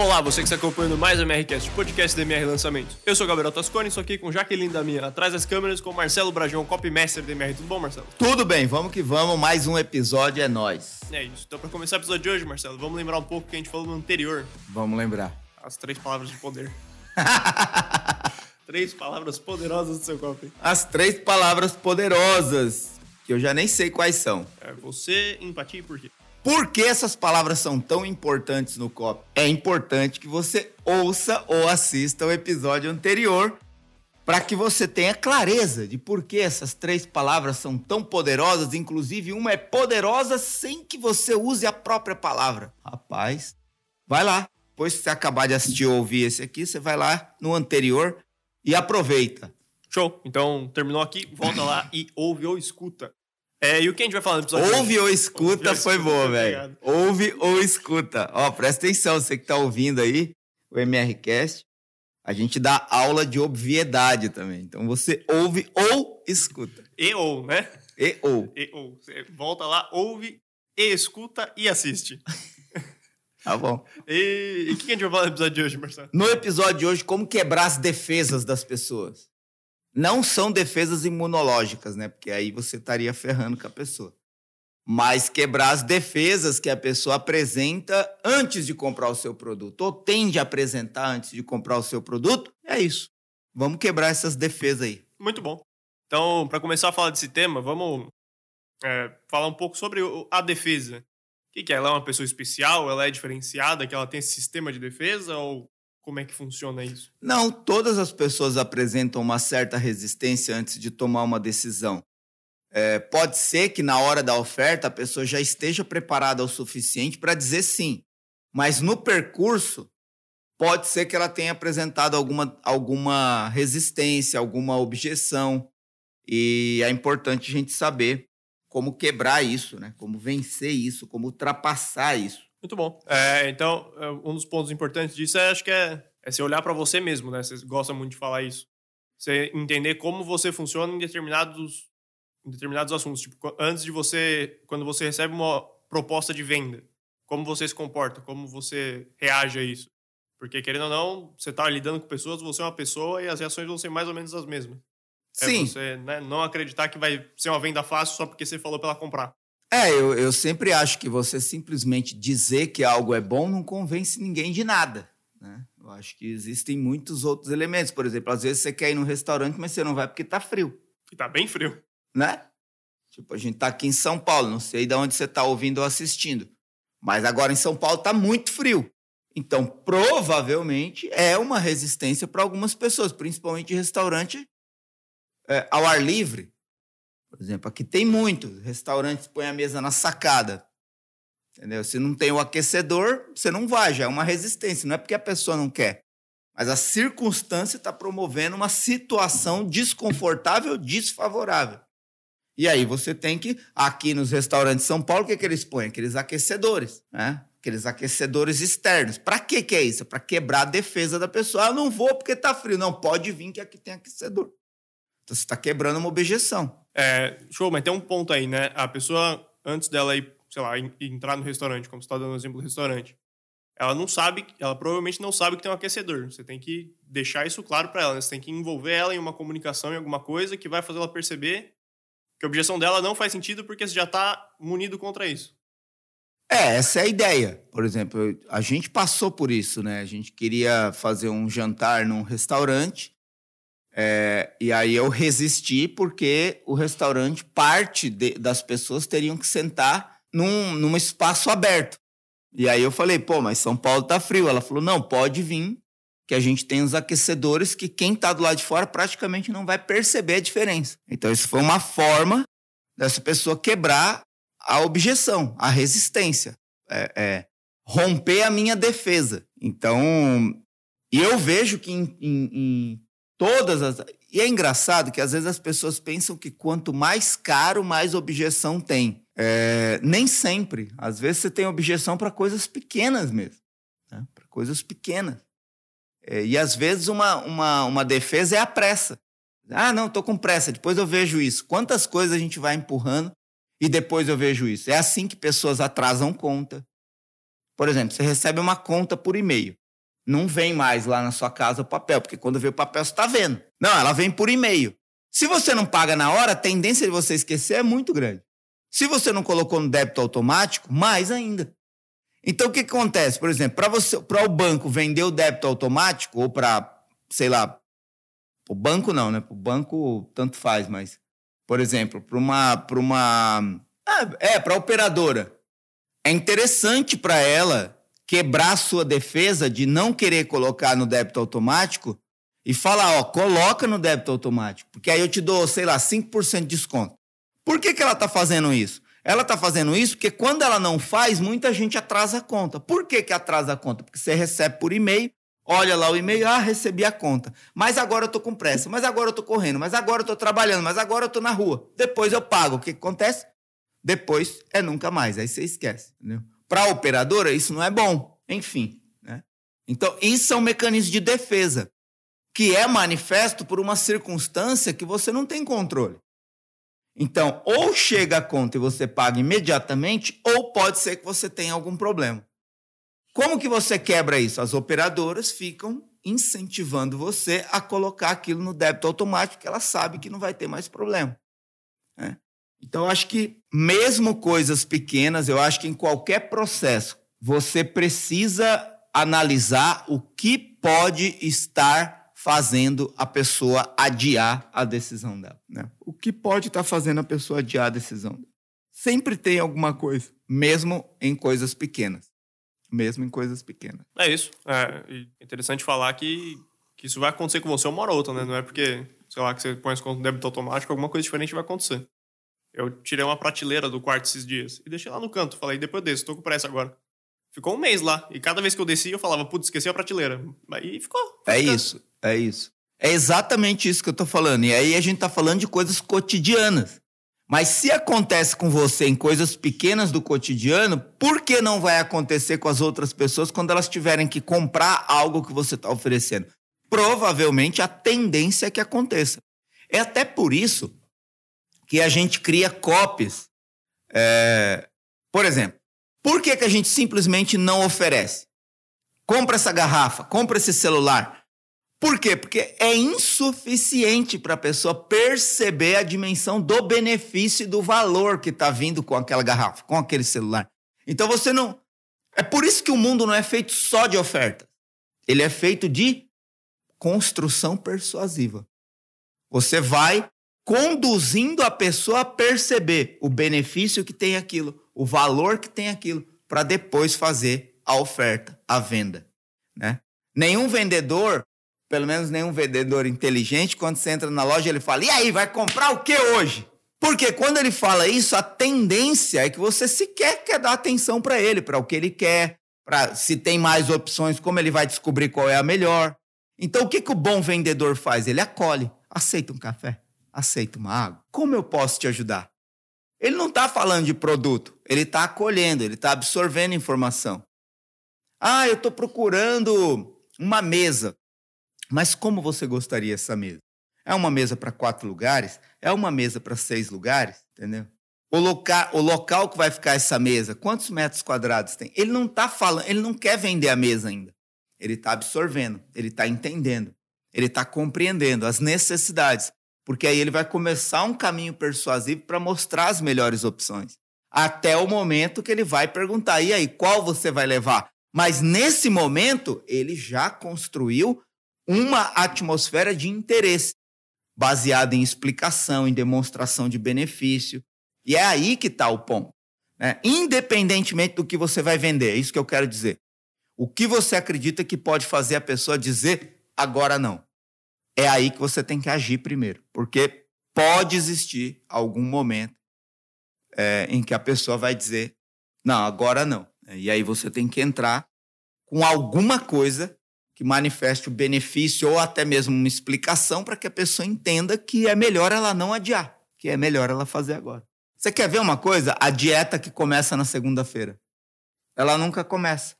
Olá, você que está acompanhando mais o MRCast, podcast da MR Lançamentos. Eu sou o Gabriel Tascone, estou aqui com Jaqueline da Minha, atrás das câmeras, com Marcelo Brajão, copymaster da MR. Tudo bom, Marcelo? Tudo bem, vamos que vamos, mais um episódio é nós. É isso. Então, para começar o episódio de hoje, Marcelo, vamos lembrar um pouco o que a gente falou no anterior. Vamos lembrar. As três palavras de poder. três palavras poderosas do seu copy. As três palavras poderosas, que eu já nem sei quais são. É você, empatia e por quê? Por que essas palavras são tão importantes no copy? É importante que você ouça ou assista o episódio anterior para que você tenha clareza de por que essas três palavras são tão poderosas, inclusive uma é poderosa sem que você use a própria palavra. Rapaz, vai lá. Depois que você acabar de assistir ou ouvir esse aqui, você vai lá no anterior e aproveita. Show. Então, terminou aqui, volta lá e ouve ou escuta. É, e o que a gente vai falar no episódio? Ouve ou escuta foi boa, velho. Ouve ou escuta. Ó, presta atenção, você que tá ouvindo aí o MRCast, a gente dá aula de obviedade também. Então você ouve ou escuta. E ou, né? E ou. E ou. Você volta lá, ouve e escuta e assiste. Tá bom. E o que a gente vai falar no episódio de hoje, Marcelo? No episódio de hoje, como quebrar as defesas das pessoas. Não são defesas imunológicas, né? Porque aí você estaria ferrando com a pessoa. Mas quebrar as defesas que a pessoa apresenta antes de comprar o seu produto, ou tende a apresentar antes de comprar o seu produto, é isso. Vamos quebrar essas defesas aí. Muito bom. Então, para começar a falar desse tema, vamos é, falar um pouco sobre a defesa. O que, é? Ela é uma pessoa especial? Ela é diferenciada? Que ela tem esse sistema de defesa? Ou como é que funciona isso? Não, todas as pessoas apresentam uma certa resistência antes de tomar uma decisão. É, pode ser que na hora da oferta a pessoa já esteja preparada o suficiente para dizer sim, mas no percurso pode ser que ela tenha apresentado alguma, alguma resistência, alguma objeção, e é importante a gente saber como quebrar isso, né? como vencer isso, como ultrapassar isso. Muito bom. É, então, é, um dos pontos importantes disso é, acho que é, é você olhar para você mesmo, né? Você gosta muito de falar isso. Você entender como você funciona em determinados, em determinados assuntos. Tipo, antes de você, quando você recebe uma proposta de venda, como você se comporta, como você reage a isso. Porque, querendo ou não, você está lidando com pessoas, você é uma pessoa e as reações vão ser mais ou menos as mesmas. É Sim. É você né, não acreditar que vai ser uma venda fácil só porque você falou para ela comprar. É, eu, eu sempre acho que você simplesmente dizer que algo é bom não convence ninguém de nada. Né? Eu acho que existem muitos outros elementos. Por exemplo, às vezes você quer ir num restaurante, mas você não vai porque tá frio. E tá bem frio. Né? Tipo, a gente tá aqui em São Paulo, não sei de onde você tá ouvindo ou assistindo. Mas agora em São Paulo tá muito frio. Então, provavelmente é uma resistência para algumas pessoas, principalmente restaurante é, ao ar livre. Por exemplo, aqui tem muito. Restaurantes põem a mesa na sacada. Entendeu? Se não tem o aquecedor, você não vai, já é uma resistência. Não é porque a pessoa não quer. Mas a circunstância está promovendo uma situação desconfortável, desfavorável. E aí você tem que, aqui nos restaurantes de São Paulo, o que, que eles põem? Aqueles aquecedores, né? Aqueles aquecedores externos. Para que que é isso? Para quebrar a defesa da pessoa. Ah, não vou porque tá frio. Não, pode vir que aqui tem aquecedor. Então você está quebrando uma objeção. É, show, mas tem um ponto aí, né? A pessoa, antes dela ir, sei lá, entrar no restaurante, como você está dando o exemplo do restaurante, ela não sabe, ela provavelmente não sabe que tem um aquecedor. Você tem que deixar isso claro para ela, né? Você tem que envolver ela em uma comunicação, em alguma coisa que vai fazer ela perceber que a objeção dela não faz sentido porque você já está munido contra isso. É, essa é a ideia. Por exemplo, a gente passou por isso, né? A gente queria fazer um jantar num restaurante é, e aí eu resisti porque o restaurante, parte de, das pessoas teriam que sentar num, num espaço aberto. E aí eu falei, pô, mas São Paulo tá frio. Ela falou, não, pode vir, que a gente tem os aquecedores que quem tá do lado de fora praticamente não vai perceber a diferença. Então isso foi uma forma dessa pessoa quebrar a objeção, a resistência, é, é, romper a minha defesa. Então, e eu vejo que em, em, em Todas as. E é engraçado que às vezes as pessoas pensam que quanto mais caro, mais objeção tem. É, nem sempre. Às vezes você tem objeção para coisas pequenas mesmo. Né? Para coisas pequenas. É, e às vezes uma, uma, uma defesa é a pressa. Ah, não, estou com pressa, depois eu vejo isso. Quantas coisas a gente vai empurrando e depois eu vejo isso? É assim que pessoas atrasam conta. Por exemplo, você recebe uma conta por e-mail. Não vem mais lá na sua casa o papel, porque quando vê o papel você está vendo. Não, ela vem por e-mail. Se você não paga na hora, a tendência de você esquecer é muito grande. Se você não colocou no débito automático, mais ainda. Então o que, acontece? Por exemplo, para você, para o banco vender o débito automático ou para, sei lá, o banco não, né? O banco tanto faz, mas por exemplo, para uma para uma é, para operadora. É interessante para ela quebrar sua defesa de não querer colocar no débito automático e falar, ó, coloca no débito automático, porque aí eu te dou, sei lá, 5% de desconto. Por que, que ela está fazendo isso? Ela está fazendo isso porque quando ela não faz, muita gente atrasa a conta. Por que, que atrasa a conta? Porque você recebe por e-mail, olha lá o e-mail, ah, recebi a conta. Mas agora eu estou com pressa, mas agora eu estou correndo, mas agora eu estou trabalhando, mas agora eu estou na rua. Depois eu pago. O que, que acontece? Depois é nunca mais. Aí você esquece. Entendeu? Para a operadora, isso não é bom. Enfim. Né? Então, isso é um mecanismo de defesa que é manifesto por uma circunstância que você não tem controle. Então, ou chega a conta e você paga imediatamente, ou pode ser que você tenha algum problema. Como que você quebra isso? As operadoras ficam incentivando você a colocar aquilo no débito automático, que ela sabe que não vai ter mais problema. Né? Então, acho que, mesmo coisas pequenas, eu acho que em qualquer processo, você precisa analisar o que pode estar fazendo a pessoa adiar a decisão dela. Né? O que pode estar fazendo a pessoa adiar a decisão dela? Sempre tem alguma coisa, mesmo em coisas pequenas. Mesmo em coisas pequenas. É isso. É interessante falar que, que isso vai acontecer com você uma hora ou outra, né? Não é porque, sei lá, que você põe as contas no débito automático, alguma coisa diferente vai acontecer. Eu tirei uma prateleira do quarto esses dias e deixei lá no canto. Falei, depois desse, tô com pressa agora. Ficou um mês lá. E cada vez que eu descia, eu falava, putz, esqueci a prateleira. E ficou. É isso, é isso. É exatamente isso que eu tô falando. E aí a gente tá falando de coisas cotidianas. Mas se acontece com você em coisas pequenas do cotidiano, por que não vai acontecer com as outras pessoas quando elas tiverem que comprar algo que você está oferecendo? Provavelmente a tendência é que aconteça. É até por isso que a gente cria copies. É... Por exemplo, por que, que a gente simplesmente não oferece? Compra essa garrafa, compra esse celular. Por quê? Porque é insuficiente para a pessoa perceber a dimensão do benefício e do valor que está vindo com aquela garrafa, com aquele celular. Então você não. É por isso que o mundo não é feito só de oferta. Ele é feito de construção persuasiva. Você vai conduzindo a pessoa a perceber o benefício que tem aquilo, o valor que tem aquilo, para depois fazer a oferta, a venda. Né? Nenhum vendedor, pelo menos nenhum vendedor inteligente, quando você entra na loja, ele fala: e aí, vai comprar o que hoje? Porque quando ele fala isso, a tendência é que você sequer quer dar atenção para ele, para o que ele quer, para se tem mais opções, como ele vai descobrir qual é a melhor. Então, o que, que o bom vendedor faz? Ele acolhe. Aceita um café? Aceita uma água? Como eu posso te ajudar? Ele não está falando de produto, ele está acolhendo, ele está absorvendo informação. Ah, eu estou procurando uma mesa. Mas como você gostaria essa mesa? É uma mesa para quatro lugares? É uma mesa para seis lugares? Entendeu? O, loca o local que vai ficar essa mesa, quantos metros quadrados tem? Ele não está falando, ele não quer vender a mesa ainda. Ele está absorvendo, ele está entendendo, ele está compreendendo as necessidades porque aí ele vai começar um caminho persuasivo para mostrar as melhores opções. Até o momento que ele vai perguntar: e aí, qual você vai levar? Mas nesse momento, ele já construiu uma atmosfera de interesse, baseada em explicação, em demonstração de benefício. E é aí que está o ponto. Né? Independentemente do que você vai vender, é isso que eu quero dizer. O que você acredita que pode fazer a pessoa dizer agora não? É aí que você tem que agir primeiro, porque pode existir algum momento é, em que a pessoa vai dizer: não, agora não. E aí você tem que entrar com alguma coisa que manifeste o benefício ou até mesmo uma explicação para que a pessoa entenda que é melhor ela não adiar, que é melhor ela fazer agora. Você quer ver uma coisa? A dieta que começa na segunda-feira. Ela nunca começa.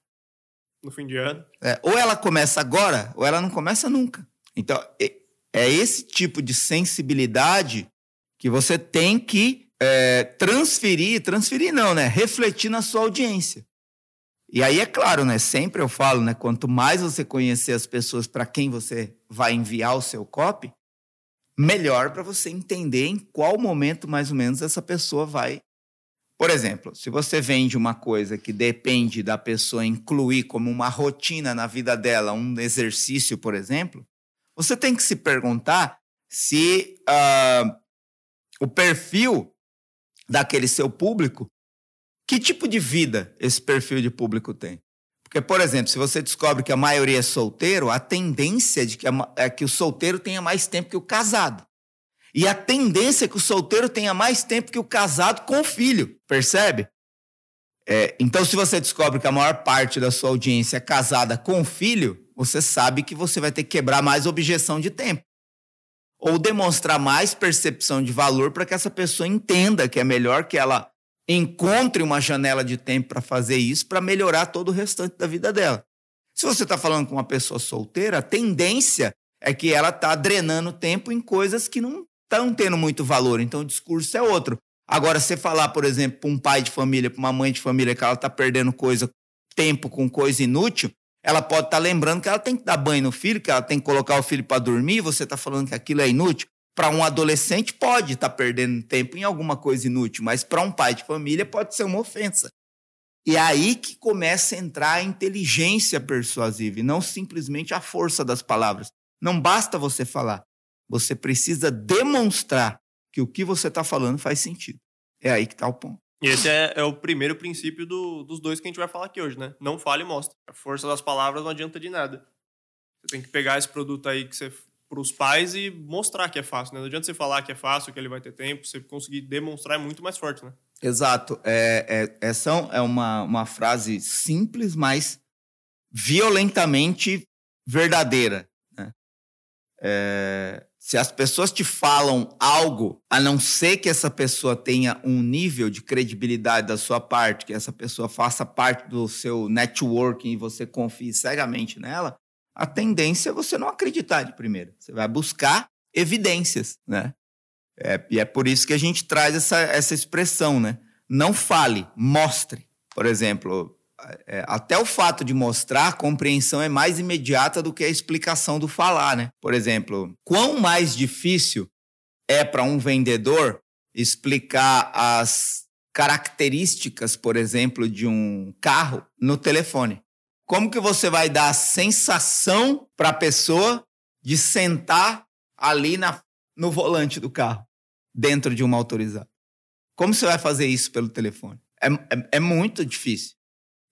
No fim de ano. É, ou ela começa agora, ou ela não começa nunca. Então, é esse tipo de sensibilidade que você tem que é, transferir, transferir não, né? Refletir na sua audiência. E aí é claro, né? Sempre eu falo, né? Quanto mais você conhecer as pessoas para quem você vai enviar o seu copy, melhor para você entender em qual momento mais ou menos essa pessoa vai. Por exemplo, se você vende uma coisa que depende da pessoa incluir como uma rotina na vida dela, um exercício, por exemplo, você tem que se perguntar se uh, o perfil daquele seu público que tipo de vida esse perfil de público tem? Porque, por exemplo, se você descobre que a maioria é solteiro, a tendência de que é que o solteiro tenha mais tempo que o casado. E a tendência é que o solteiro tenha mais tempo que o casado com o filho, percebe? É, então, se você descobre que a maior parte da sua audiência é casada com filho, você sabe que você vai ter que quebrar mais objeção de tempo. Ou demonstrar mais percepção de valor para que essa pessoa entenda que é melhor que ela encontre uma janela de tempo para fazer isso, para melhorar todo o restante da vida dela. Se você está falando com uma pessoa solteira, a tendência é que ela está drenando tempo em coisas que não estão tendo muito valor. Então o discurso é outro. Agora, você falar, por exemplo, para um pai de família, para uma mãe de família, que ela está perdendo coisa, tempo com coisa inútil, ela pode estar tá lembrando que ela tem que dar banho no filho, que ela tem que colocar o filho para dormir, você está falando que aquilo é inútil. Para um adolescente, pode estar tá perdendo tempo em alguma coisa inútil, mas para um pai de família pode ser uma ofensa. E é aí que começa a entrar a inteligência persuasiva e não simplesmente a força das palavras. Não basta você falar, você precisa demonstrar que o que você está falando faz sentido. É aí que está o ponto. E esse é, é o primeiro princípio do, dos dois que a gente vai falar aqui hoje, né? Não fale e mostre. A força das palavras não adianta de nada. Você tem que pegar esse produto aí que você para os pais e mostrar que é fácil, né? Não adianta você falar que é fácil, que ele vai ter tempo, você conseguir demonstrar é muito mais forte, né? Exato. É, é, essa é uma, uma frase simples, mas violentamente verdadeira. É, se as pessoas te falam algo, a não ser que essa pessoa tenha um nível de credibilidade da sua parte, que essa pessoa faça parte do seu networking e você confie cegamente nela, a tendência é você não acreditar de primeira. Você vai buscar evidências, né? É, e é por isso que a gente traz essa, essa expressão, né? Não fale, mostre. Por exemplo, é, até o fato de mostrar, a compreensão é mais imediata do que a explicação do falar, né? Por exemplo, quão mais difícil é para um vendedor explicar as características, por exemplo, de um carro no telefone. Como que você vai dar a sensação para a pessoa de sentar ali na, no volante do carro, dentro de uma autorizada? Como você vai fazer isso pelo telefone? É, é, é muito difícil.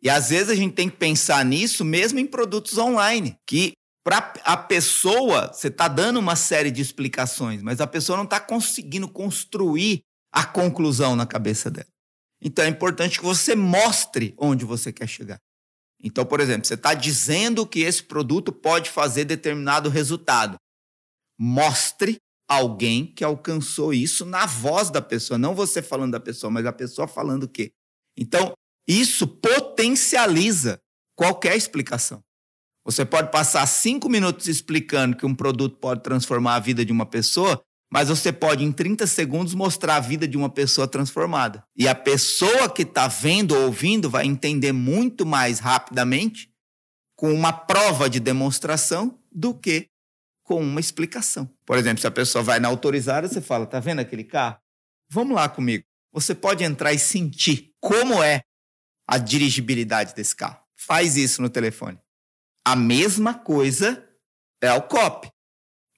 E às vezes a gente tem que pensar nisso mesmo em produtos online, que para a pessoa, você está dando uma série de explicações, mas a pessoa não está conseguindo construir a conclusão na cabeça dela. Então é importante que você mostre onde você quer chegar. Então, por exemplo, você está dizendo que esse produto pode fazer determinado resultado. Mostre alguém que alcançou isso na voz da pessoa, não você falando da pessoa, mas a pessoa falando o quê? Então, isso potencializa qualquer explicação. Você pode passar cinco minutos explicando que um produto pode transformar a vida de uma pessoa, mas você pode, em 30 segundos, mostrar a vida de uma pessoa transformada. E a pessoa que está vendo ou ouvindo vai entender muito mais rapidamente com uma prova de demonstração do que com uma explicação. Por exemplo, se a pessoa vai na autorizada, você fala: tá vendo aquele carro? Vamos lá comigo. Você pode entrar e sentir como é a dirigibilidade desse carro. Faz isso no telefone. A mesma coisa é o COP.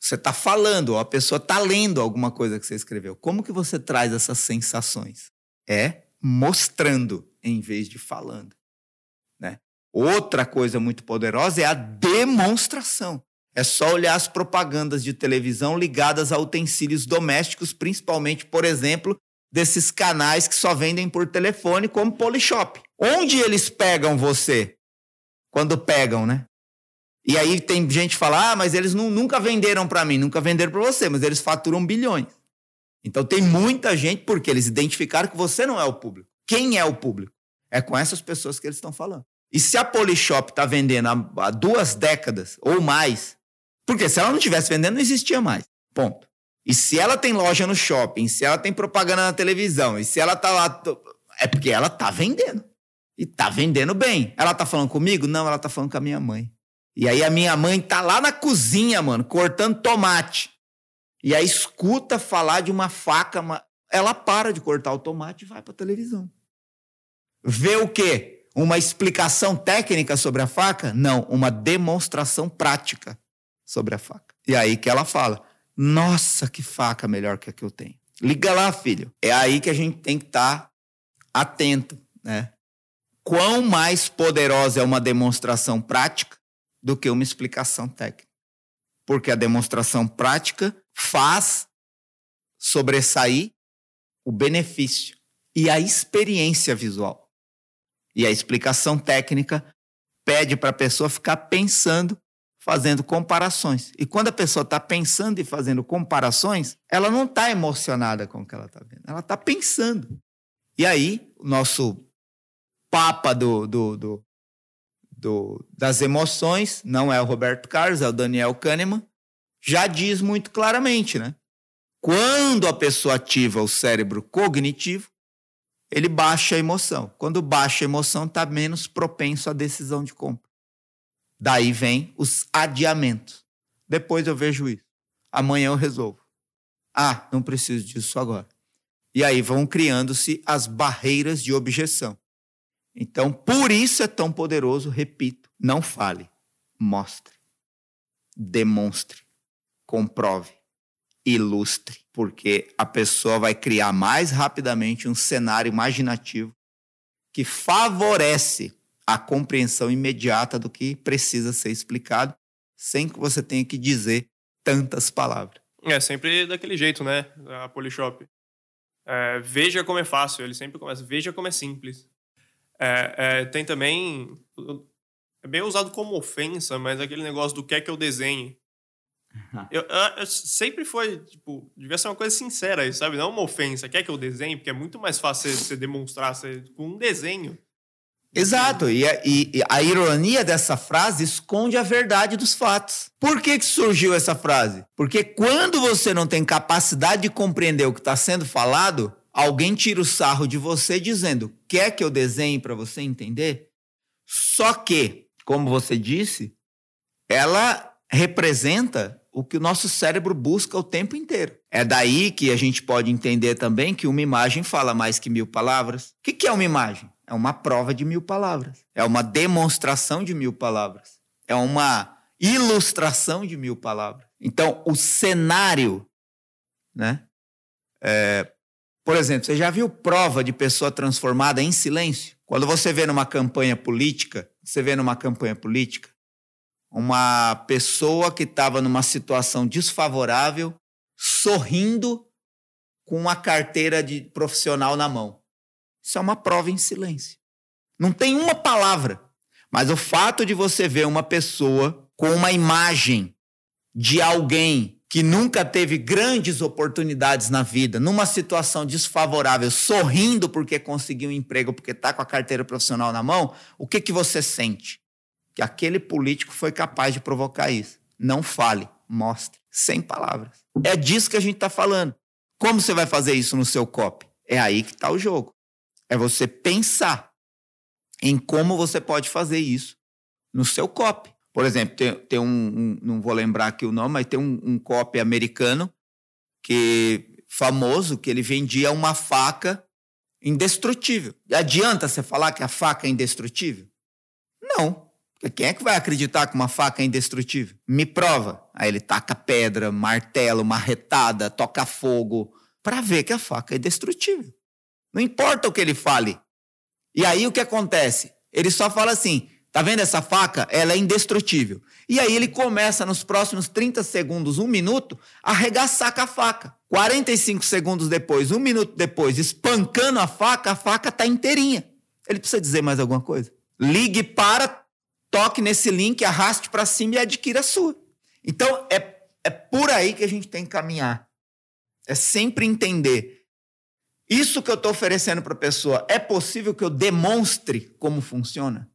Você está falando, a pessoa está lendo alguma coisa que você escreveu. Como que você traz essas sensações? É mostrando em vez de falando. Né? Outra coisa muito poderosa é a demonstração. É só olhar as propagandas de televisão ligadas a utensílios domésticos, principalmente, por exemplo, desses canais que só vendem por telefone, como Polishop. Onde eles pegam você? Quando pegam, né? E aí tem gente que fala, ah, mas eles não, nunca venderam para mim, nunca venderam para você, mas eles faturam bilhões. Então tem muita gente, porque eles identificaram que você não é o público. Quem é o público? É com essas pessoas que eles estão falando. E se a Polishop está vendendo há, há duas décadas ou mais, porque se ela não estivesse vendendo, não existia mais. Ponto. E se ela tem loja no shopping, se ela tem propaganda na televisão, e se ela tá lá, é porque ela tá vendendo. E tá vendendo bem. Ela tá falando comigo? Não, ela tá falando com a minha mãe. E aí a minha mãe tá lá na cozinha, mano, cortando tomate. E aí escuta falar de uma faca, ela para de cortar o tomate e vai pra televisão. Vê o quê? Uma explicação técnica sobre a faca? Não, uma demonstração prática sobre a faca. E aí que ela fala: Nossa, que faca melhor que a que eu tenho. Liga lá, filho. É aí que a gente tem que estar tá atento, né? Quão mais poderosa é uma demonstração prática do que uma explicação técnica. Porque a demonstração prática faz sobressair o benefício e a experiência visual. E a explicação técnica pede para a pessoa ficar pensando, fazendo comparações. E quando a pessoa está pensando e fazendo comparações, ela não está emocionada com o que ela está vendo, ela está pensando. E aí, o nosso papa do, do, do, do, das emoções, não é o Roberto Carlos, é o Daniel Kahneman, já diz muito claramente, né? Quando a pessoa ativa o cérebro cognitivo, ele baixa a emoção. Quando baixa a emoção, está menos propenso à decisão de compra. Daí vem os adiamentos. Depois eu vejo isso. Amanhã eu resolvo. Ah, não preciso disso agora. E aí vão criando-se as barreiras de objeção. Então, por isso é tão poderoso, repito, não fale, mostre, demonstre, comprove, ilustre, porque a pessoa vai criar mais rapidamente um cenário imaginativo que favorece a compreensão imediata do que precisa ser explicado, sem que você tenha que dizer tantas palavras. É sempre daquele jeito, né? A Polishop. É, veja como é fácil. Ele sempre começa. Veja como é simples. É, é, tem também. É bem usado como ofensa, mas aquele negócio do quer que eu desenhe. Eu, eu, sempre foi, tipo, devia ser uma coisa sincera sabe? Não uma ofensa. Quer que eu desenhe? Porque é muito mais fácil você demonstrar com um desenho. Exato, e a, e a, ironia dessa frase esconde a verdade dos fatos. Por que, que surgiu essa frase? Porque quando você não tem capacidade de compreender o que está sendo falado, alguém tira o sarro de você dizendo: quer que eu desenhe para você entender? Só que, como você disse, ela representa o que o nosso cérebro busca o tempo inteiro. É daí que a gente pode entender também que uma imagem fala mais que mil palavras. O que é uma imagem? É uma prova de mil palavras. É uma demonstração de mil palavras. É uma ilustração de mil palavras. Então, o cenário, né? É, por exemplo, você já viu prova de pessoa transformada em silêncio? Quando você vê numa campanha política, você vê numa campanha política uma pessoa que estava numa situação desfavorável, sorrindo com uma carteira de profissional na mão. Isso é uma prova em silêncio. Não tem uma palavra, mas o fato de você ver uma pessoa com uma imagem de alguém que nunca teve grandes oportunidades na vida, numa situação desfavorável, sorrindo porque conseguiu um emprego, porque está com a carteira profissional na mão, o que, que você sente? Que aquele político foi capaz de provocar isso. Não fale, mostre, sem palavras. É disso que a gente está falando. Como você vai fazer isso no seu copy? É aí que está o jogo. É você pensar em como você pode fazer isso no seu copy. Por exemplo, tem, tem um, um, não vou lembrar aqui o nome, mas tem um, um copy americano que famoso que ele vendia uma faca indestrutível. Adianta você falar que a faca é indestrutível? Não. Quem é que vai acreditar que uma faca é indestrutível? Me prova. Aí ele taca pedra, martelo, marretada, toca fogo, para ver que a faca é indestrutível. Não importa o que ele fale. E aí o que acontece? Ele só fala assim: Tá vendo essa faca? Ela é indestrutível. E aí ele começa nos próximos 30 segundos, um minuto, a arregaçar com a faca. 45 segundos depois, um minuto depois, espancando a faca, a faca tá inteirinha. Ele precisa dizer mais alguma coisa? Ligue para, toque nesse link, arraste para cima e adquira a sua. Então é, é por aí que a gente tem que caminhar. É sempre entender. Isso que eu estou oferecendo para a pessoa, é possível que eu demonstre como funciona?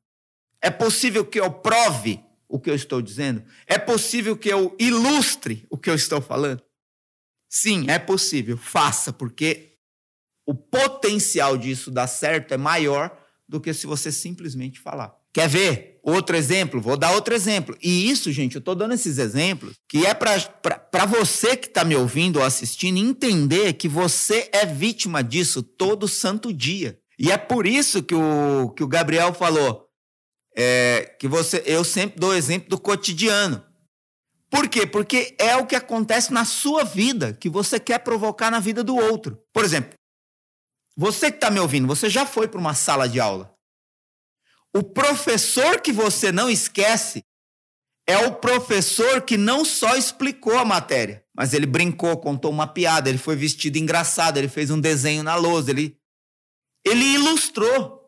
É possível que eu prove o que eu estou dizendo? É possível que eu ilustre o que eu estou falando? Sim, é possível. Faça, porque o potencial disso dar certo é maior do que se você simplesmente falar. Quer ver? Outro exemplo? Vou dar outro exemplo. E isso, gente, eu estou dando esses exemplos que é para você que está me ouvindo ou assistindo entender que você é vítima disso todo santo dia. E é por isso que o, que o Gabriel falou é, que você, eu sempre dou exemplo do cotidiano. Por quê? Porque é o que acontece na sua vida que você quer provocar na vida do outro. Por exemplo, você que está me ouvindo, você já foi para uma sala de aula. O professor que você não esquece é o professor que não só explicou a matéria, mas ele brincou, contou uma piada, ele foi vestido engraçado, ele fez um desenho na lousa, ele, ele ilustrou.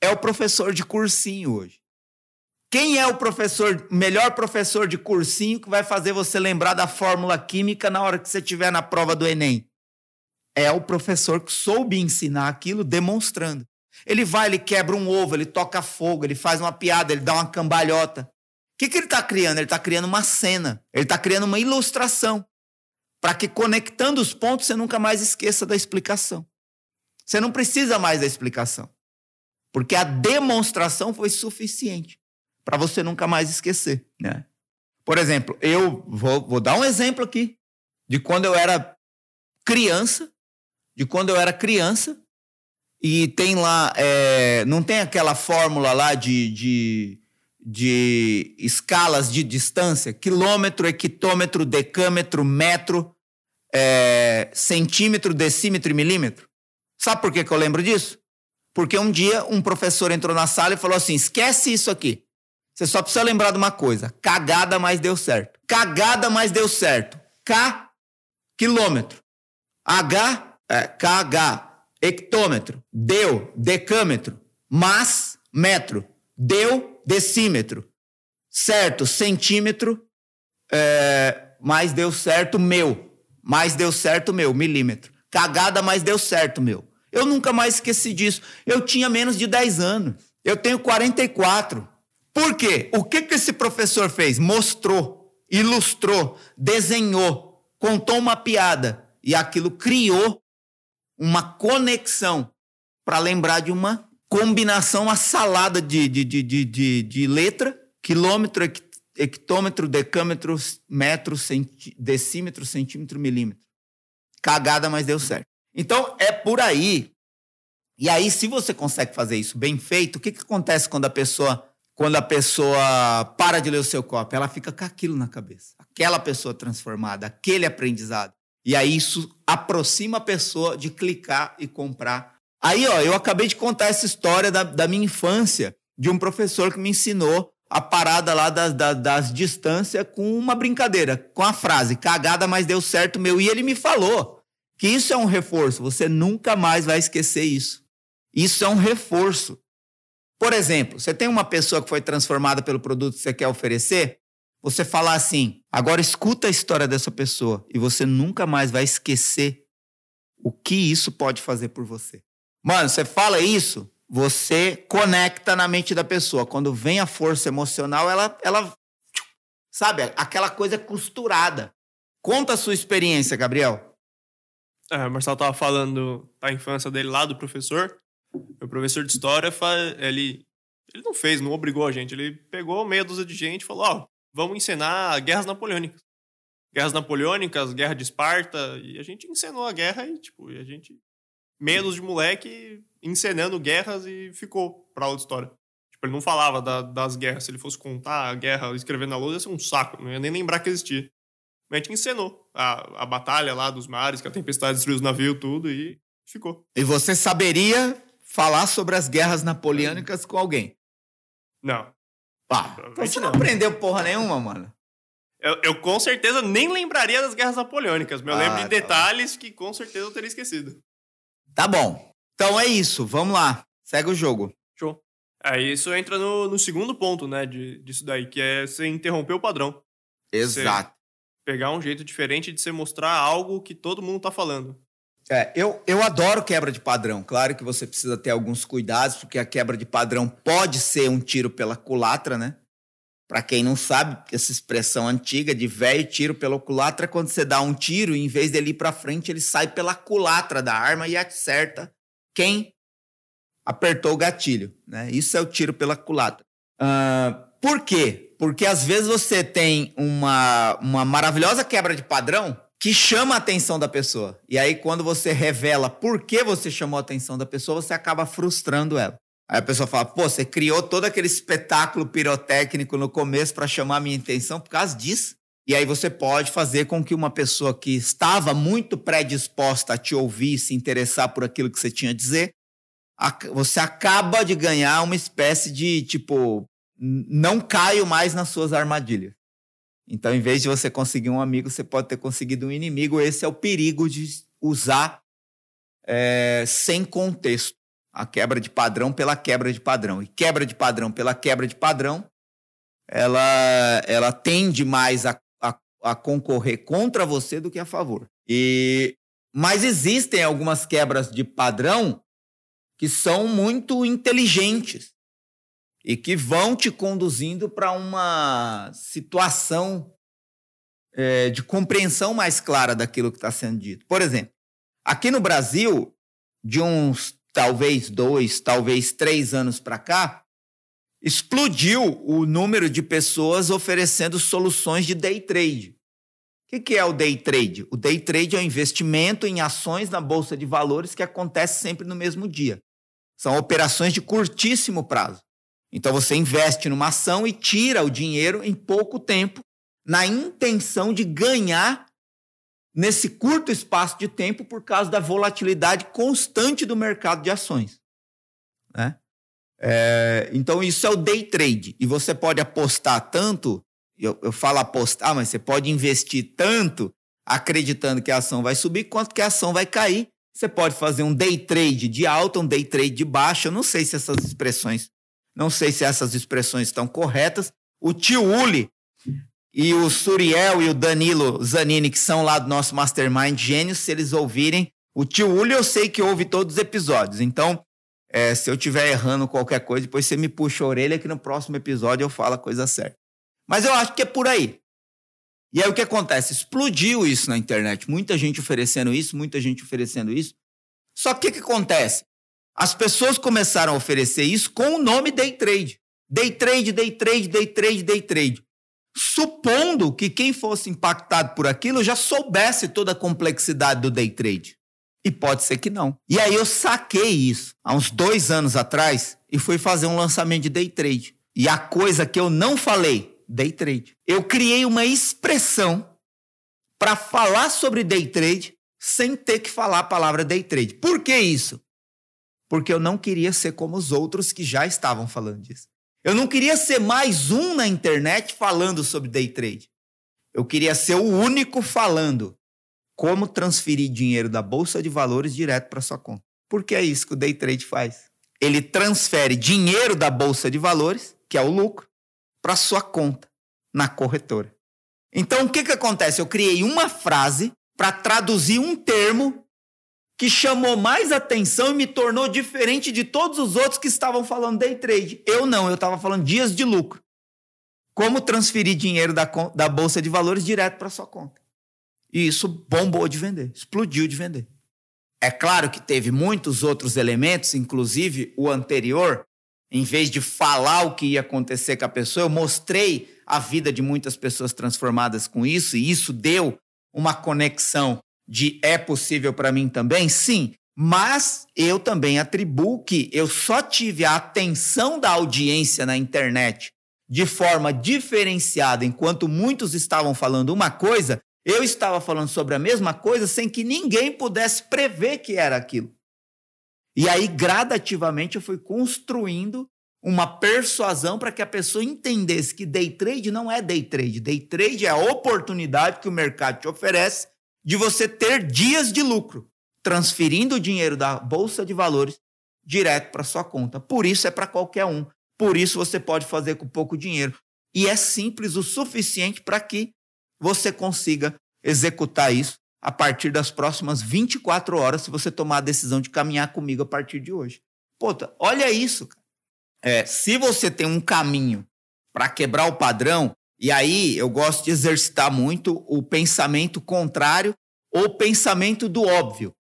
É o professor de cursinho hoje. Quem é o professor, melhor professor de cursinho que vai fazer você lembrar da fórmula química na hora que você estiver na prova do Enem? É o professor que soube ensinar aquilo demonstrando. Ele vai, ele quebra um ovo, ele toca fogo, ele faz uma piada, ele dá uma cambalhota. O que, que ele está criando? Ele está criando uma cena, ele está criando uma ilustração. Para que conectando os pontos você nunca mais esqueça da explicação. Você não precisa mais da explicação. Porque a demonstração foi suficiente para você nunca mais esquecer. Né? Por exemplo, eu vou, vou dar um exemplo aqui de quando eu era criança de quando eu era criança. E tem lá, é, não tem aquela fórmula lá de, de, de escalas de distância? Quilômetro, hectômetro, decâmetro, metro, é, centímetro, decímetro e milímetro. Sabe por que, que eu lembro disso? Porque um dia um professor entrou na sala e falou assim: esquece isso aqui. Você só precisa lembrar de uma coisa: cagada, mas deu certo. Cagada, mas deu certo. K, quilômetro. H, é, KH, hectômetro, deu, decâmetro, mas, metro, deu, decímetro, certo, centímetro, é, deu certo, meu, mas deu certo, meu, milímetro. Cagada, mas deu certo, meu. Eu nunca mais esqueci disso. Eu tinha menos de 10 anos. Eu tenho 44. Por quê? O que, que esse professor fez? Mostrou, ilustrou, desenhou, contou uma piada. E aquilo criou uma conexão para lembrar de uma combinação, uma salada de, de, de, de, de, de letra, quilômetro, hectômetro, decâmetro, metro, centi, decímetro, centímetro, milímetro. Cagada, mas deu certo. Então, é por aí. E aí, se você consegue fazer isso bem feito, o que, que acontece quando a pessoa quando a pessoa para de ler o seu copo? Ela fica com aquilo na cabeça. Aquela pessoa transformada, aquele aprendizado. E aí isso aproxima a pessoa de clicar e comprar. Aí, ó, eu acabei de contar essa história da, da minha infância, de um professor que me ensinou a parada lá das, das, das distâncias com uma brincadeira, com a frase, cagada, mas deu certo meu. E ele me falou que isso é um reforço, você nunca mais vai esquecer isso. Isso é um reforço. Por exemplo, você tem uma pessoa que foi transformada pelo produto que você quer oferecer, você falar assim, agora escuta a história dessa pessoa e você nunca mais vai esquecer o que isso pode fazer por você. Mano, você fala isso, você conecta na mente da pessoa. Quando vem a força emocional, ela, ela sabe, aquela coisa costurada. Conta a sua experiência, Gabriel. É, o Marcelo tava falando da infância dele lá, do professor. O professor de história, ele, ele não fez, não obrigou a gente. Ele pegou meia dúzia de gente e falou: Ó, oh, vamos encenar guerras napoleônicas. Guerras napoleônicas, guerra de Esparta, e a gente encenou a guerra e, tipo, a gente, menos de moleque, encenando guerras e ficou pra aula de história. Tipo, ele não falava da, das guerras. Se ele fosse contar a guerra escrevendo na lousa, ia ser um saco, não ia nem lembrar que existia. Mas a gente encenou a, a batalha lá dos mares, que a tempestade destruiu os navios, tudo, e ficou. E você saberia falar sobre as guerras napoleônicas com alguém? Não. Pá, então você não aprendeu porra nenhuma, mano. Eu, eu, com certeza nem lembraria das guerras napoleônicas, mas eu ah, lembro de tá detalhes que com certeza eu teria esquecido. Tá bom. Então é isso, vamos lá. Segue o jogo. Show. Aí isso entra no, no segundo ponto, né, de, disso daí, que é você interromper o padrão. Exato. Você pegar um jeito diferente de você mostrar algo que todo mundo tá falando. É, eu, eu adoro quebra de padrão. Claro que você precisa ter alguns cuidados, porque a quebra de padrão pode ser um tiro pela culatra, né? Para quem não sabe, essa expressão antiga de velho tiro pela culatra, quando você dá um tiro, em vez dele ir para frente, ele sai pela culatra da arma e acerta quem apertou o gatilho. Né? Isso é o tiro pela culatra. Uh, por quê? Porque às vezes você tem uma, uma maravilhosa quebra de padrão que chama a atenção da pessoa. E aí, quando você revela por que você chamou a atenção da pessoa, você acaba frustrando ela. Aí a pessoa fala: pô, você criou todo aquele espetáculo pirotécnico no começo para chamar a minha atenção por causa disso. E aí você pode fazer com que uma pessoa que estava muito predisposta a te ouvir, se interessar por aquilo que você tinha a dizer, você acaba de ganhar uma espécie de tipo, não caio mais nas suas armadilhas. Então, em vez de você conseguir um amigo, você pode ter conseguido um inimigo. Esse é o perigo de usar é, sem contexto a quebra de padrão pela quebra de padrão. E quebra de padrão pela quebra de padrão, ela, ela tende mais a, a, a concorrer contra você do que a favor. E, mas existem algumas quebras de padrão que são muito inteligentes e que vão te conduzindo para uma situação é, de compreensão mais clara daquilo que está sendo dito. Por exemplo, aqui no Brasil, de uns talvez dois, talvez três anos para cá, explodiu o número de pessoas oferecendo soluções de day trade. O que é o day trade? O day trade é um investimento em ações na bolsa de valores que acontece sempre no mesmo dia. São operações de curtíssimo prazo. Então você investe numa ação e tira o dinheiro em pouco tempo, na intenção de ganhar nesse curto espaço de tempo por causa da volatilidade constante do mercado de ações. Né? É, então isso é o day trade. E você pode apostar tanto, eu, eu falo apostar, mas você pode investir tanto acreditando que a ação vai subir quanto que a ação vai cair. Você pode fazer um day trade de alta, um day trade de baixa. Eu não sei se essas expressões não sei se essas expressões estão corretas. O tio Uli e o Suriel e o Danilo Zanini, que são lá do nosso Mastermind Gênios, se eles ouvirem. O tio Uli eu sei que ouve todos os episódios. Então, é, se eu estiver errando qualquer coisa, depois você me puxa a orelha que no próximo episódio eu falo a coisa certa. Mas eu acho que é por aí. E aí o que acontece? Explodiu isso na internet. Muita gente oferecendo isso, muita gente oferecendo isso. Só que o que acontece? As pessoas começaram a oferecer isso com o nome day trade. Day trade, day trade, day trade, day trade. Supondo que quem fosse impactado por aquilo já soubesse toda a complexidade do day trade. E pode ser que não. E aí eu saquei isso há uns dois anos atrás e fui fazer um lançamento de day trade. E a coisa que eu não falei, day trade. Eu criei uma expressão para falar sobre day trade sem ter que falar a palavra day trade. Por que isso? Porque eu não queria ser como os outros que já estavam falando disso. Eu não queria ser mais um na internet falando sobre day trade. Eu queria ser o único falando como transferir dinheiro da bolsa de valores direto para sua conta. Porque é isso que o day trade faz. Ele transfere dinheiro da bolsa de valores, que é o lucro, para sua conta na corretora. Então o que que acontece? Eu criei uma frase para traduzir um termo que chamou mais atenção e me tornou diferente de todos os outros que estavam falando day trade. Eu não, eu estava falando dias de lucro. Como transferir dinheiro da, da bolsa de valores direto para sua conta. E isso bombou de vender, explodiu de vender. É claro que teve muitos outros elementos, inclusive o anterior. Em vez de falar o que ia acontecer com a pessoa, eu mostrei a vida de muitas pessoas transformadas com isso, e isso deu uma conexão de é possível para mim também? Sim, mas eu também atribuo que eu só tive a atenção da audiência na internet de forma diferenciada, enquanto muitos estavam falando uma coisa, eu estava falando sobre a mesma coisa sem que ninguém pudesse prever que era aquilo. E aí, gradativamente, eu fui construindo uma persuasão para que a pessoa entendesse que day trade não é day trade. Day trade é a oportunidade que o mercado te oferece de você ter dias de lucro, transferindo o dinheiro da bolsa de valores direto para sua conta. Por isso é para qualquer um. Por isso você pode fazer com pouco dinheiro. E é simples o suficiente para que você consiga executar isso a partir das próximas 24 horas, se você tomar a decisão de caminhar comigo a partir de hoje. Puta, olha isso. É, se você tem um caminho para quebrar o padrão, e aí eu gosto de exercitar muito o pensamento contrário ou pensamento do óbvio.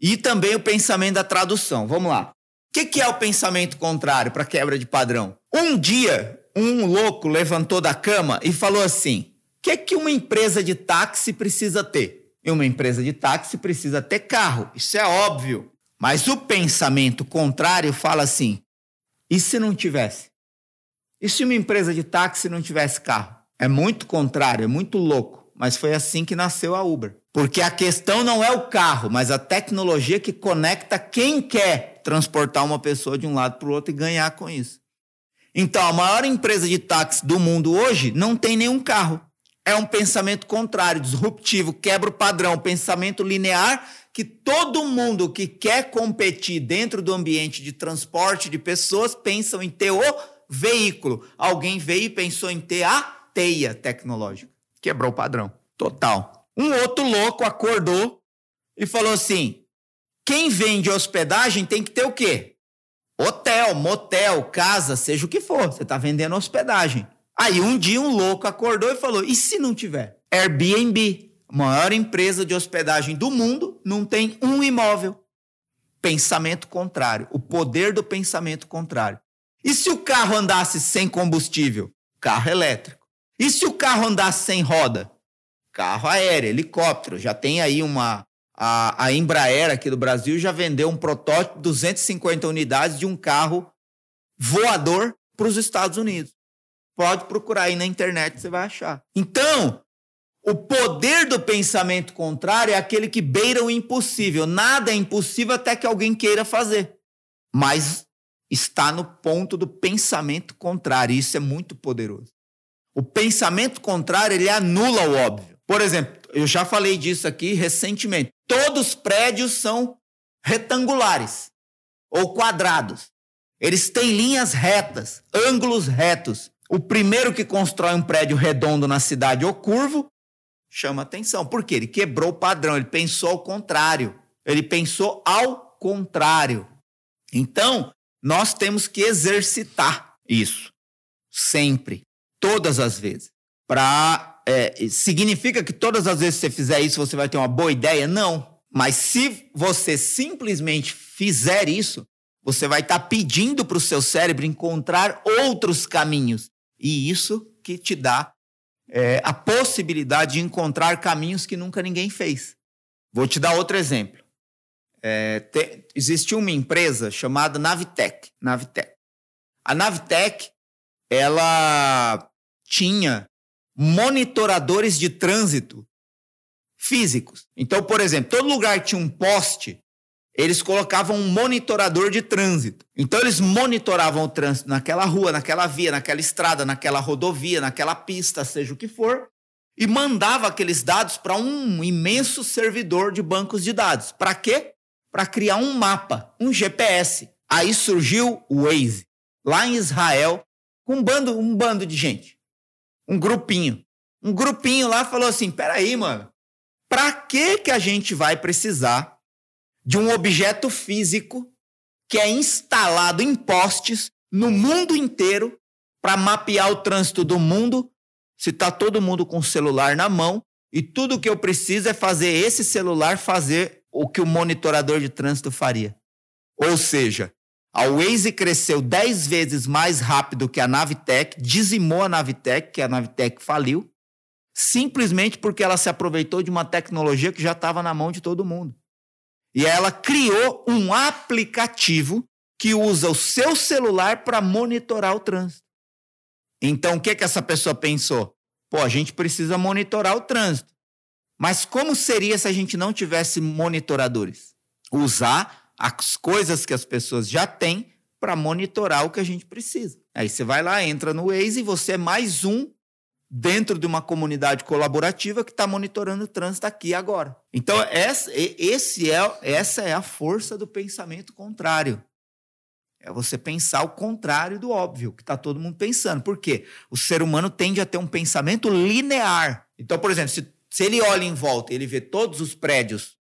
E também o pensamento da tradução. Vamos lá. que, que é o pensamento contrário para quebra de padrão? Um dia, um louco levantou da cama e falou assim: o que, que uma empresa de táxi precisa ter? E uma empresa de táxi precisa ter carro. Isso é óbvio. Mas o pensamento contrário fala assim: e se não tivesse? E se uma empresa de táxi não tivesse carro? É muito contrário, é muito louco. Mas foi assim que nasceu a Uber. Porque a questão não é o carro, mas a tecnologia que conecta quem quer transportar uma pessoa de um lado para o outro e ganhar com isso. Então, a maior empresa de táxi do mundo hoje não tem nenhum carro. É um pensamento contrário, disruptivo, quebra o padrão, pensamento linear que todo mundo que quer competir dentro do ambiente de transporte de pessoas pensam em ter o veículo. Alguém veio e pensou em ter a teia tecnológica. Quebrou o padrão. Total. Um outro louco acordou e falou assim: quem vende hospedagem tem que ter o quê? Hotel, motel, casa, seja o que for. Você está vendendo hospedagem. Aí um dia um louco acordou e falou: e se não tiver? Airbnb maior empresa de hospedagem do mundo, não tem um imóvel. Pensamento contrário, o poder do pensamento contrário. E se o carro andasse sem combustível? Carro elétrico. E se o carro andasse sem roda? Carro aéreo, helicóptero. Já tem aí uma. A, a Embraer aqui do Brasil já vendeu um protótipo, 250 unidades de um carro voador para os Estados Unidos. Pode procurar aí na internet, você vai achar. Então, o poder do pensamento contrário é aquele que beira o impossível. Nada é impossível até que alguém queira fazer. Mas está no ponto do pensamento contrário. Isso é muito poderoso. O pensamento contrário, ele anula o óbvio. Por exemplo, eu já falei disso aqui recentemente. Todos os prédios são retangulares ou quadrados. Eles têm linhas retas, ângulos retos. O primeiro que constrói um prédio redondo na cidade ou curvo chama atenção. Porque ele quebrou o padrão, ele pensou ao contrário. Ele pensou ao contrário. Então, nós temos que exercitar isso sempre, todas as vezes. Para é, significa que todas as vezes que você fizer isso você vai ter uma boa ideia? Não. Mas se você simplesmente fizer isso, você vai estar tá pedindo para o seu cérebro encontrar outros caminhos. E isso que te dá é, a possibilidade de encontrar caminhos que nunca ninguém fez. Vou te dar outro exemplo. É, te, existiu uma empresa chamada Navitec. Navitec. A Navitec, ela tinha monitoradores de trânsito físicos. Então, por exemplo, todo lugar que tinha um poste, eles colocavam um monitorador de trânsito. Então eles monitoravam o trânsito naquela rua, naquela via, naquela estrada, naquela rodovia, naquela pista, seja o que for, e mandava aqueles dados para um imenso servidor de bancos de dados. Para quê? Para criar um mapa, um GPS. Aí surgiu o Waze, lá em Israel, com um bando, um bando de gente. Um grupinho. Um grupinho lá falou assim: peraí, mano, para que, que a gente vai precisar de um objeto físico que é instalado em postes no mundo inteiro para mapear o trânsito do mundo, se está todo mundo com o celular na mão, e tudo que eu preciso é fazer esse celular fazer o que o monitorador de trânsito faria. Ou seja, a Waze cresceu 10 vezes mais rápido que a Navitec, dizimou a Navitec, que a Navitec faliu, simplesmente porque ela se aproveitou de uma tecnologia que já estava na mão de todo mundo. E ela criou um aplicativo que usa o seu celular para monitorar o trânsito. Então, o que, que essa pessoa pensou? Pô, a gente precisa monitorar o trânsito. Mas como seria se a gente não tivesse monitoradores? Usar as coisas que as pessoas já têm para monitorar o que a gente precisa. Aí você vai lá, entra no Waze e você é mais um dentro de uma comunidade colaborativa que está monitorando o trânsito aqui agora. Então, essa, esse é, essa é a força do pensamento contrário. É você pensar o contrário do óbvio, que está todo mundo pensando. Por quê? O ser humano tende a ter um pensamento linear. Então, por exemplo, se, se ele olha em volta ele vê todos os prédios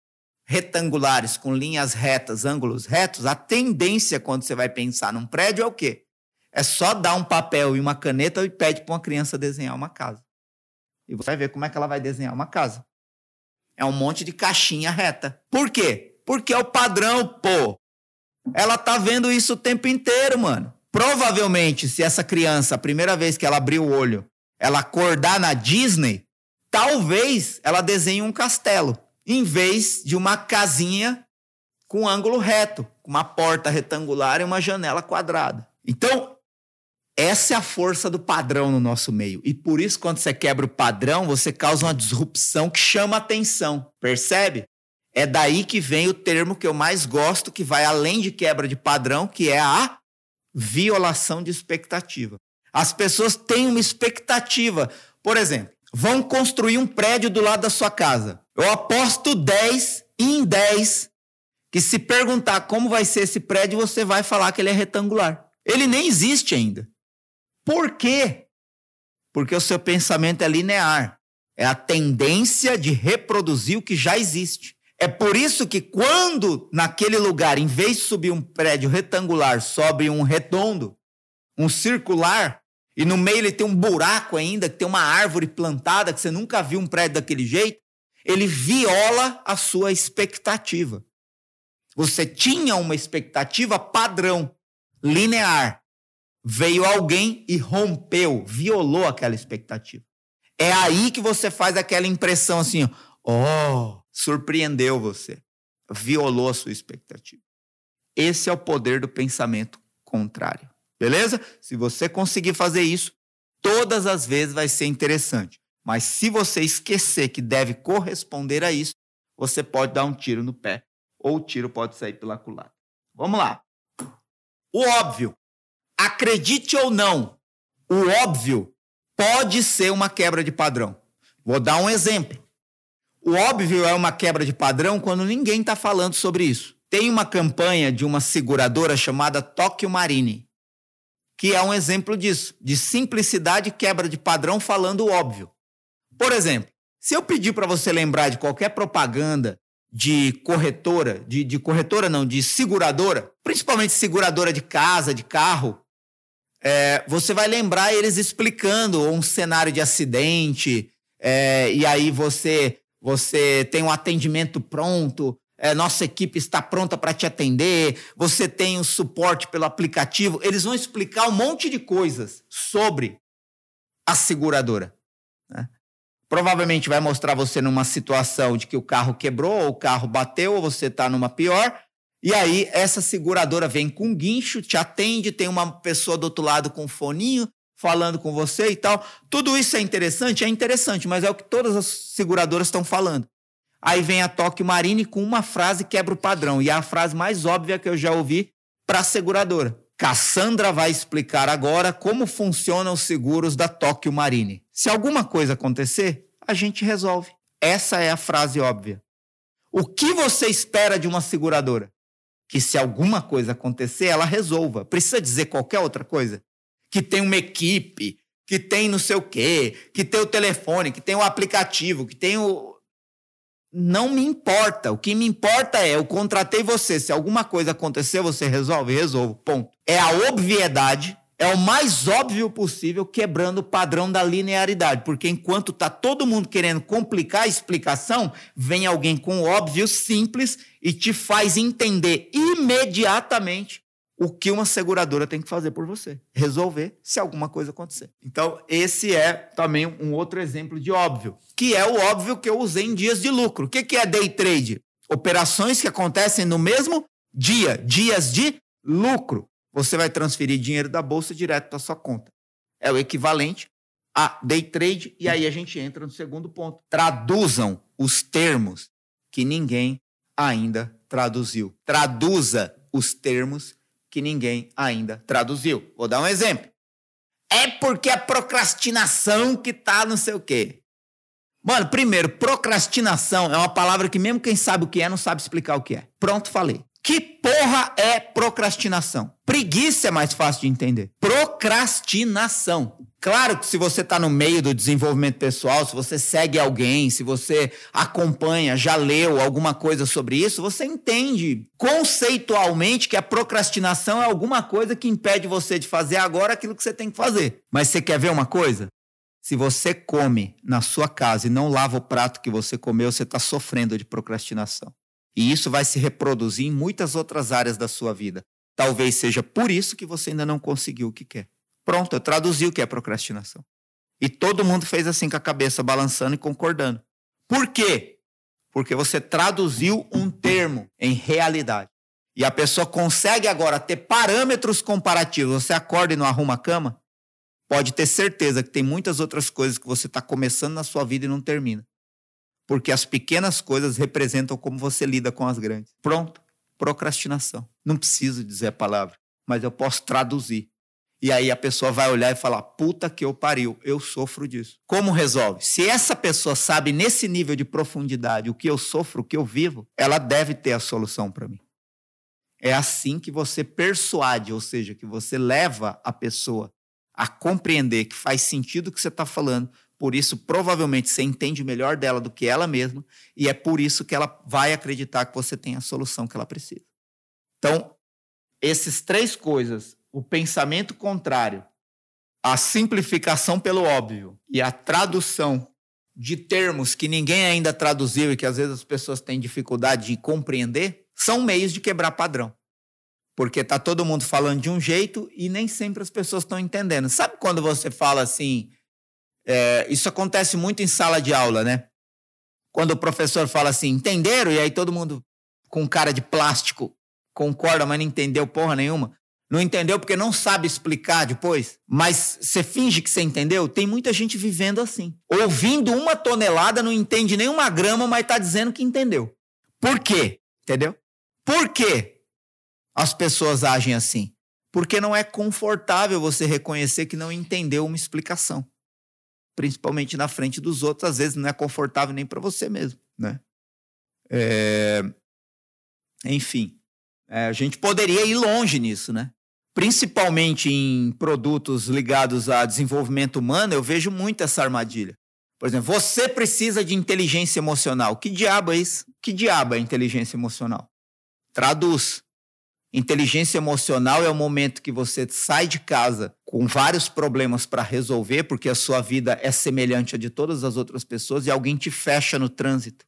retangulares, com linhas retas, ângulos retos, a tendência quando você vai pensar num prédio é o quê? É só dar um papel e uma caneta e pede para uma criança desenhar uma casa. E você vai ver como é que ela vai desenhar uma casa. É um monte de caixinha reta. Por quê? Porque é o padrão, pô. Ela tá vendo isso o tempo inteiro, mano. Provavelmente, se essa criança, a primeira vez que ela abrir o olho, ela acordar na Disney, talvez ela desenhe um castelo, em vez de uma casinha com ângulo reto, com uma porta retangular e uma janela quadrada. Então, essa é a força do padrão no nosso meio. E por isso, quando você quebra o padrão, você causa uma disrupção que chama atenção. Percebe? É daí que vem o termo que eu mais gosto, que vai além de quebra de padrão, que é a violação de expectativa. As pessoas têm uma expectativa. Por exemplo, vão construir um prédio do lado da sua casa. Eu aposto 10 em 10 que se perguntar como vai ser esse prédio, você vai falar que ele é retangular. Ele nem existe ainda. Por quê? Porque o seu pensamento é linear. É a tendência de reproduzir o que já existe. É por isso que quando naquele lugar, em vez de subir um prédio retangular, sobe um redondo, um circular, e no meio ele tem um buraco ainda, que tem uma árvore plantada, que você nunca viu um prédio daquele jeito, ele viola a sua expectativa. Você tinha uma expectativa padrão, linear. Veio alguém e rompeu, violou aquela expectativa. É aí que você faz aquela impressão assim, ó, oh, surpreendeu você, violou a sua expectativa. Esse é o poder do pensamento contrário. Beleza? Se você conseguir fazer isso, todas as vezes vai ser interessante. Mas se você esquecer que deve corresponder a isso, você pode dar um tiro no pé ou o tiro pode sair pela culatra. Vamos lá. O óbvio. Acredite ou não, o óbvio pode ser uma quebra de padrão. Vou dar um exemplo. O óbvio é uma quebra de padrão quando ninguém está falando sobre isso. Tem uma campanha de uma seguradora chamada Tokyo Marine, que é um exemplo disso, de simplicidade e quebra de padrão falando o óbvio. Por exemplo, se eu pedir para você lembrar de qualquer propaganda de corretora, de, de, corretora não, de seguradora, principalmente seguradora de casa, de carro, é, você vai lembrar eles explicando um cenário de acidente, é, e aí você você tem um atendimento pronto, é, nossa equipe está pronta para te atender, você tem um suporte pelo aplicativo. Eles vão explicar um monte de coisas sobre a seguradora. Né? Provavelmente vai mostrar você numa situação de que o carro quebrou, ou o carro bateu, ou você está numa pior. E aí, essa seguradora vem com guincho, te atende, tem uma pessoa do outro lado com um foninho, falando com você e tal. Tudo isso é interessante? É interessante, mas é o que todas as seguradoras estão falando. Aí vem a Tóquio Marine com uma frase quebra o padrão, e é a frase mais óbvia que eu já ouvi para a seguradora. Cassandra vai explicar agora como funcionam os seguros da Tóquio Marine. Se alguma coisa acontecer, a gente resolve. Essa é a frase óbvia. O que você espera de uma seguradora? Que se alguma coisa acontecer, ela resolva. Precisa dizer qualquer outra coisa? que tem uma equipe, que tem não sei o quê, que tem o telefone, que tem o aplicativo, que tem o. Não me importa. O que me importa é, eu contratei você. Se alguma coisa acontecer, você resolve? Resolvo. Ponto. É a obviedade, é o mais óbvio possível, quebrando o padrão da linearidade. Porque enquanto tá todo mundo querendo complicar a explicação, vem alguém com o óbvio simples e te faz entender imediatamente o que uma seguradora tem que fazer por você. Resolver se alguma coisa acontecer. Então, esse é também um outro exemplo de óbvio, que é o óbvio que eu usei em dias de lucro. O que é day trade? Operações que acontecem no mesmo dia, dias de lucro. Você vai transferir dinheiro da bolsa direto para sua conta. É o equivalente a day trade, e aí a gente entra no segundo ponto. Traduzam os termos que ninguém ainda traduziu. Traduza os termos que ninguém ainda traduziu. Vou dar um exemplo. É porque a procrastinação que tá não sei o quê. Mano, primeiro, procrastinação é uma palavra que mesmo quem sabe o que é não sabe explicar o que é. Pronto, falei. Que porra é procrastinação? Preguiça é mais fácil de entender. Procrastinação. Claro que se você está no meio do desenvolvimento pessoal, se você segue alguém, se você acompanha, já leu alguma coisa sobre isso, você entende conceitualmente que a procrastinação é alguma coisa que impede você de fazer agora aquilo que você tem que fazer. Mas você quer ver uma coisa? Se você come na sua casa e não lava o prato que você comeu, você está sofrendo de procrastinação. E isso vai se reproduzir em muitas outras áreas da sua vida. Talvez seja por isso que você ainda não conseguiu o que quer. Pronto, eu traduzi o que é procrastinação. E todo mundo fez assim com a cabeça balançando e concordando. Por quê? Porque você traduziu um termo em realidade. E a pessoa consegue agora ter parâmetros comparativos. Você acorda e não arruma a cama? Pode ter certeza que tem muitas outras coisas que você está começando na sua vida e não termina. Porque as pequenas coisas representam como você lida com as grandes. Pronto, procrastinação. Não preciso dizer a palavra, mas eu posso traduzir. E aí a pessoa vai olhar e falar: puta que eu pariu, eu sofro disso. Como resolve? Se essa pessoa sabe nesse nível de profundidade o que eu sofro, o que eu vivo, ela deve ter a solução para mim. É assim que você persuade, ou seja, que você leva a pessoa a compreender que faz sentido o que você está falando, por isso provavelmente você entende melhor dela do que ela mesma, e é por isso que ela vai acreditar que você tem a solução que ela precisa. Então, esses três coisas o pensamento contrário, a simplificação pelo óbvio e a tradução de termos que ninguém ainda traduziu e que às vezes as pessoas têm dificuldade de compreender, são meios de quebrar padrão. Porque está todo mundo falando de um jeito e nem sempre as pessoas estão entendendo. Sabe quando você fala assim? É, isso acontece muito em sala de aula, né? Quando o professor fala assim, entenderam? E aí todo mundo com cara de plástico concorda, mas não entendeu porra nenhuma. Não entendeu porque não sabe explicar depois? Mas você finge que você entendeu? Tem muita gente vivendo assim. Ouvindo uma tonelada, não entende nenhuma grama, mas está dizendo que entendeu. Por quê? Entendeu? Por quê as pessoas agem assim? Porque não é confortável você reconhecer que não entendeu uma explicação. Principalmente na frente dos outros, às vezes não é confortável nem para você mesmo, né? É... Enfim, é, a gente poderia ir longe nisso, né? Principalmente em produtos ligados a desenvolvimento humano, eu vejo muito essa armadilha. Por exemplo, você precisa de inteligência emocional. Que diabo é isso? Que diabo é inteligência emocional? Traduz. Inteligência emocional é o momento que você sai de casa com vários problemas para resolver, porque a sua vida é semelhante à de todas as outras pessoas e alguém te fecha no trânsito.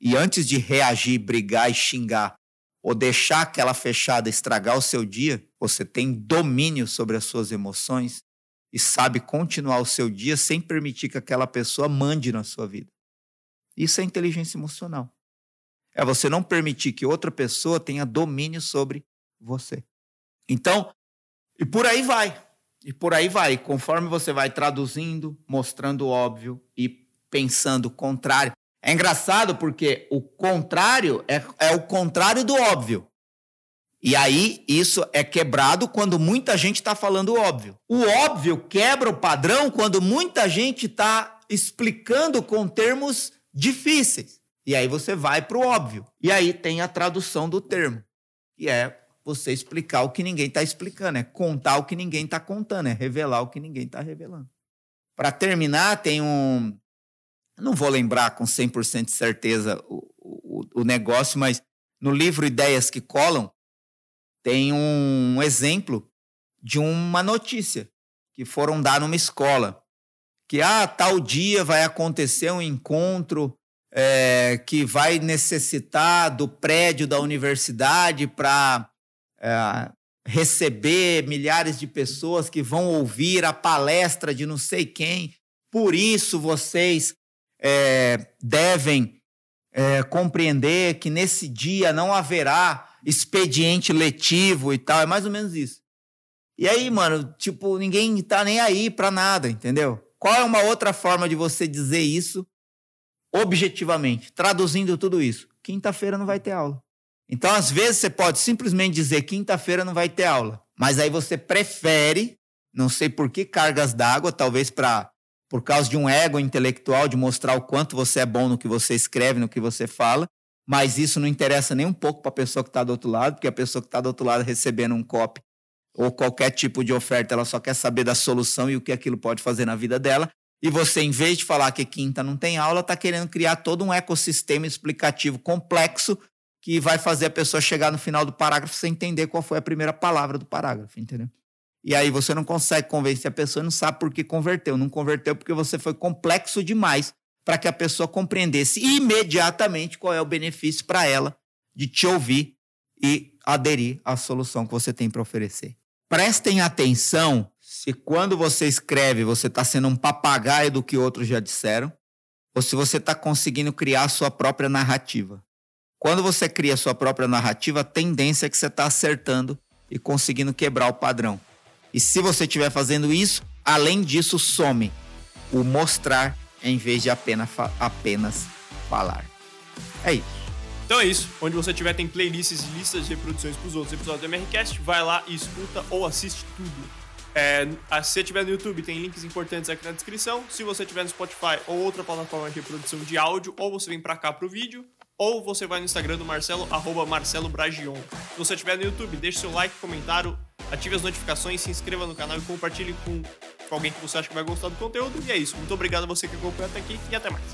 E antes de reagir, brigar e xingar, ou deixar aquela fechada estragar o seu dia, você tem domínio sobre as suas emoções e sabe continuar o seu dia sem permitir que aquela pessoa mande na sua vida. Isso é inteligência emocional. É você não permitir que outra pessoa tenha domínio sobre você. Então, e por aí vai. E por aí vai. Conforme você vai traduzindo, mostrando o óbvio e pensando o contrário. É engraçado porque o contrário é, é o contrário do óbvio. E aí isso é quebrado quando muita gente está falando óbvio. O óbvio quebra o padrão quando muita gente está explicando com termos difíceis. E aí você vai para o óbvio. E aí tem a tradução do termo. E é você explicar o que ninguém está explicando, é contar o que ninguém está contando, é revelar o que ninguém está revelando. Para terminar, tem um, não vou lembrar com 100% de certeza o, o, o negócio, mas no livro Ideias que Colam, tem um exemplo de uma notícia que foram dar numa escola. Que, ah, tal dia vai acontecer um encontro é, que vai necessitar do prédio da universidade para é, receber milhares de pessoas que vão ouvir a palestra de não sei quem. Por isso, vocês é, devem é, compreender que nesse dia não haverá expediente letivo e tal. É mais ou menos isso. E aí, mano, tipo, ninguém tá nem aí para nada, entendeu? Qual é uma outra forma de você dizer isso objetivamente, traduzindo tudo isso? Quinta-feira não vai ter aula. Então, às vezes, você pode simplesmente dizer quinta-feira não vai ter aula, mas aí você prefere, não sei por que cargas d'água, talvez para por causa de um ego intelectual, de mostrar o quanto você é bom no que você escreve, no que você fala, mas isso não interessa nem um pouco para a pessoa que está do outro lado, porque a pessoa que está do outro lado recebendo um copy ou qualquer tipo de oferta, ela só quer saber da solução e o que aquilo pode fazer na vida dela. E você, em vez de falar que quinta não tem aula, está querendo criar todo um ecossistema explicativo complexo que vai fazer a pessoa chegar no final do parágrafo sem entender qual foi a primeira palavra do parágrafo, entendeu? E aí você não consegue convencer a pessoa não sabe por que converteu. Não converteu porque você foi complexo demais para que a pessoa compreendesse imediatamente qual é o benefício para ela de te ouvir e aderir à solução que você tem para oferecer. Prestem atenção se quando você escreve você está sendo um papagaio do que outros já disseram, ou se você está conseguindo criar a sua própria narrativa. Quando você cria a sua própria narrativa, a tendência é que você está acertando e conseguindo quebrar o padrão. E se você estiver fazendo isso, além disso, some o mostrar em vez de apenas, apenas falar. É isso. Então é isso. Onde você tiver tem playlists e listas de reproduções para os outros episódios do MRCast. Vai lá e escuta ou assiste tudo. É, se você estiver no YouTube, tem links importantes aqui na descrição. Se você estiver no Spotify ou outra plataforma de reprodução de áudio, ou você vem para cá pro vídeo, ou você vai no Instagram do Marcelo, arroba Marcelo Bragion. Se você estiver no YouTube, deixe seu like, comentário, ative as notificações, se inscreva no canal e compartilhe com, com alguém que você acha que vai gostar do conteúdo. E é isso. Muito obrigado a você que acompanhou até aqui e até mais.